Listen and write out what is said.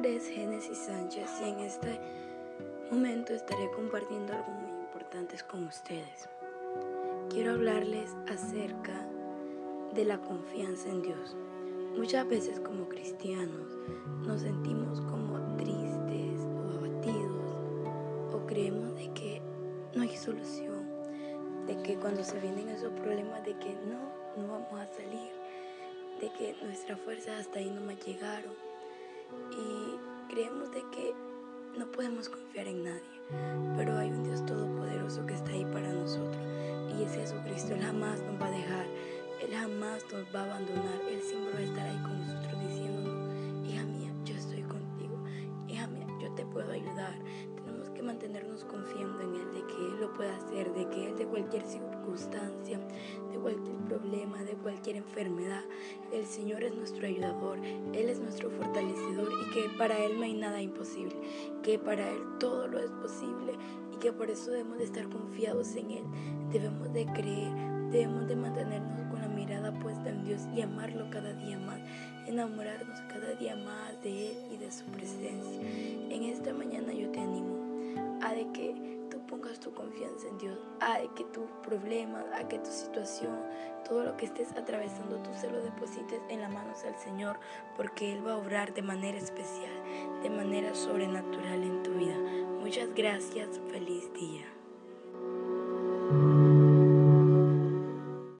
nombre es Génesis Sánchez y en este momento estaré compartiendo algo muy importante con ustedes. Quiero hablarles acerca de la confianza en Dios. Muchas veces como cristianos nos sentimos como tristes o abatidos o creemos de que no hay solución, de que cuando se vienen esos problemas de que no, no vamos a salir, de que nuestras fuerzas hasta ahí no más llegaron. Y creemos de que no podemos confiar en nadie, pero hay un Dios todopoderoso que está ahí para nosotros y es Jesucristo. Él jamás nos va a dejar, Él jamás nos va a abandonar, Él siempre va a estar ahí con nosotros diciéndonos, hija mía, yo estoy contigo, hija mía, yo te puedo ayudar. Tenemos que mantenernos confiando en Él, de que Él lo puede hacer, de que Él de cualquier circunstancia, de cualquier problema, de cualquier enfermedad, el Señor es nuestro ayudador, Él es nuestro fortalecedor que para Él no hay nada imposible, que para Él todo lo es posible y que por eso debemos de estar confiados en Él, debemos de creer, debemos de mantenernos con la mirada puesta en Dios y amarlo cada día más, enamorarnos cada día más de Él y de su presencia. En esta mañana yo te animo a que tu confianza en Dios, a que tu problema, a que tu situación, todo lo que estés atravesando, tú se lo deposites en las manos del Señor, porque Él va a obrar de manera especial, de manera sobrenatural en tu vida. Muchas gracias, feliz día.